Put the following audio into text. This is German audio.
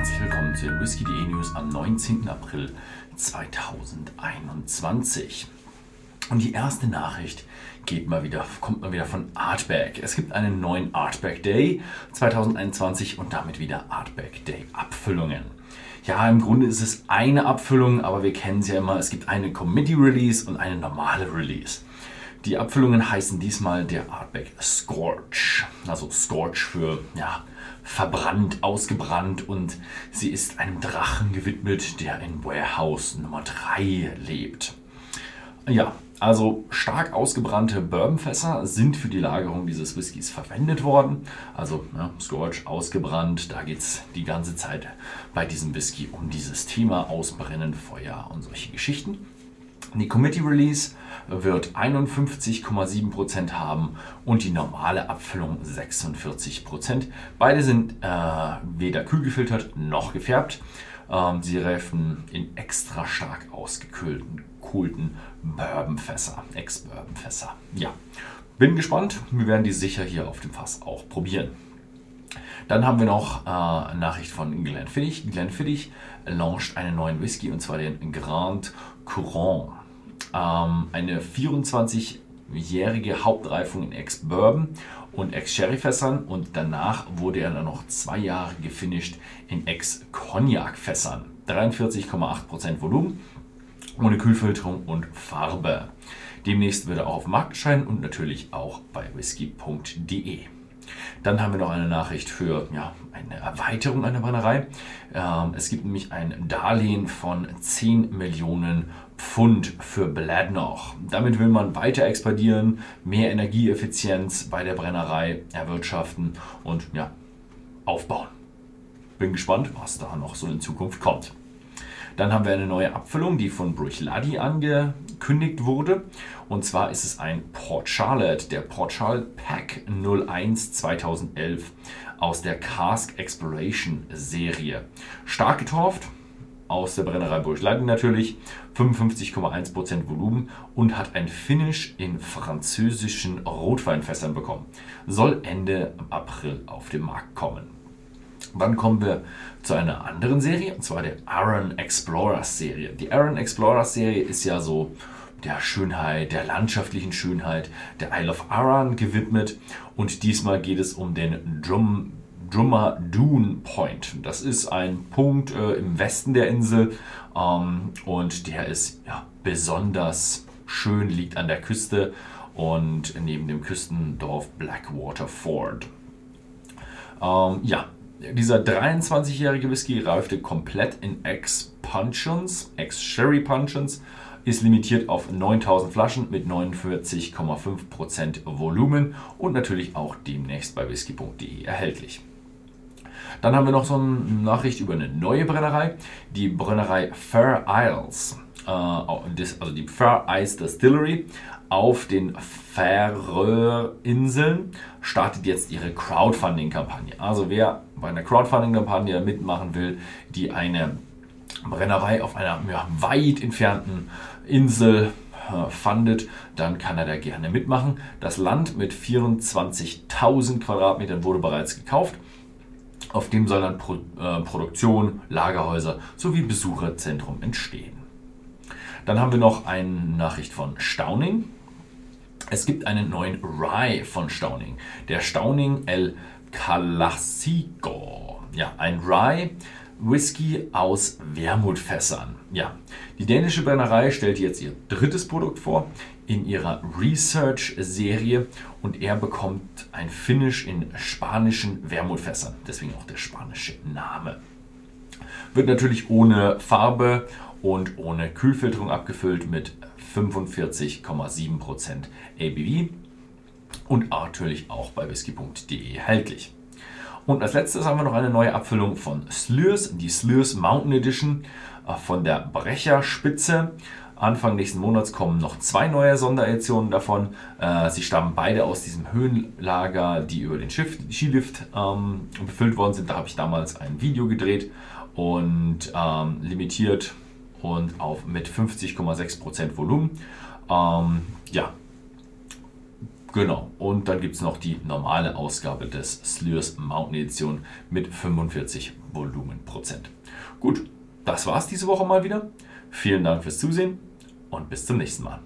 herzlich willkommen zu den Whisky.de News am 19. April 2021. Und die erste Nachricht geht mal wieder, kommt mal wieder von Artback. Es gibt einen neuen Artback Day 2021 und damit wieder Artback Day Abfüllungen. Ja, im Grunde ist es eine Abfüllung, aber wir kennen es ja immer, es gibt eine Committee Release und eine normale Release. Die Abfüllungen heißen diesmal der Artback Scorch. Also Scorch für ja, verbrannt, ausgebrannt und sie ist einem Drachen gewidmet, der in Warehouse Nummer 3 lebt. Ja, also stark ausgebrannte Bourbonfässer sind für die Lagerung dieses Whiskys verwendet worden. Also ja, Scorch ausgebrannt, da geht es die ganze Zeit bei diesem Whisky um dieses Thema Ausbrennen, Feuer und solche Geschichten. Die Committee Release wird 51,7% haben und die normale Abfüllung 46%. Beide sind äh, weder kühl gefiltert noch gefärbt. Ähm, sie reifen in extra stark ausgekühlten coolten Bourbonfässer, Ex-Bourbonfässer. Ja, bin gespannt. Wir werden die sicher hier auf dem Fass auch probieren. Dann haben wir noch äh, Nachricht von Glenfiddich. Glenfiddich launcht einen neuen Whisky und zwar den Grand Courant. Ähm, eine 24-jährige Hauptreifung in Ex-Bourbon und Ex-Sherry-Fässern und danach wurde er dann noch zwei Jahre gefinisht in Ex-Cognac-Fässern. 43,8% Volumen, ohne Kühlfilterung und Farbe. Demnächst wird er auch auf Markt erscheinen und natürlich auch bei whisky.de. Dann haben wir noch eine Nachricht für ja, eine Erweiterung einer Brennerei. Ähm, es gibt nämlich ein Darlehen von 10 Millionen Pfund für Bladnoch. Damit will man weiter expandieren, mehr Energieeffizienz bei der Brennerei erwirtschaften und ja, aufbauen. Bin gespannt, was da noch so in Zukunft kommt. Dann haben wir eine neue Abfüllung, die von Bruichladi angekündigt wurde. Und zwar ist es ein Port Charlotte, der Port Charlotte Pack 01 2011 aus der Cask Exploration Serie. Stark getorft, aus der Brennerei Bruichladi natürlich, 55,1% Volumen und hat ein Finish in französischen Rotweinfässern bekommen. Soll Ende April auf den Markt kommen. Dann kommen wir zu einer anderen Serie, und zwar der Aaron Explorers Serie. Die Aaron Explorers Serie ist ja so der Schönheit, der landschaftlichen Schönheit der Isle of Arran gewidmet. Und diesmal geht es um den Drum, Drummer Dune Point. Das ist ein Punkt äh, im Westen der Insel ähm, und der ist ja, besonders schön, liegt an der Küste und neben dem Küstendorf Blackwater Ford. Ähm, ja, dieser 23-jährige Whisky reifte komplett in Ex-Puncheons, Ex-Sherry Puncheons, ist limitiert auf 9000 Flaschen mit 49,5% Volumen und natürlich auch demnächst bei whisky.de erhältlich. Dann haben wir noch so eine Nachricht über eine neue Brennerei, die Brennerei Fair Isles, äh, also die Fair Ice Distillery auf den Färöerinseln startet jetzt ihre Crowdfunding-Kampagne. Also wer bei einer Crowdfunding-Kampagne mitmachen will, die eine Brennerei auf einer ja, weit entfernten Insel äh, fundet, dann kann er da gerne mitmachen. Das Land mit 24.000 Quadratmetern wurde bereits gekauft. Auf dem soll dann Pro äh, Produktion, Lagerhäuser sowie Besucherzentrum entstehen. Dann haben wir noch eine Nachricht von Stauning. Es gibt einen neuen Rye von Stauning, der Stauning El Classico. Ja, ein Rye Whisky aus Wermutfässern. Ja, die dänische Brennerei stellt jetzt ihr drittes Produkt vor in ihrer Research-Serie und er bekommt ein Finish in spanischen Wermutfässern. Deswegen auch der spanische Name. Wird natürlich ohne Farbe und ohne Kühlfilterung abgefüllt mit 45,7% ABV und natürlich auch bei whisky.de erhältlich. Und als letztes haben wir noch eine neue Abfüllung von Slurs, die Slurs Mountain Edition äh, von der Brecherspitze. Anfang nächsten Monats kommen noch zwei neue Sondereditionen davon. Äh, sie stammen beide aus diesem Höhenlager, die über den Schiff, Skilift ähm, befüllt worden sind. Da habe ich damals ein Video gedreht und ähm, limitiert und auf mit 50,6% Volumen. Ähm, ja, Genau. Und dann gibt es noch die normale Ausgabe des Slurs Mountain Edition mit 45 Volumenprozent. Gut, das war's diese Woche mal wieder. Vielen Dank fürs Zusehen und bis zum nächsten Mal.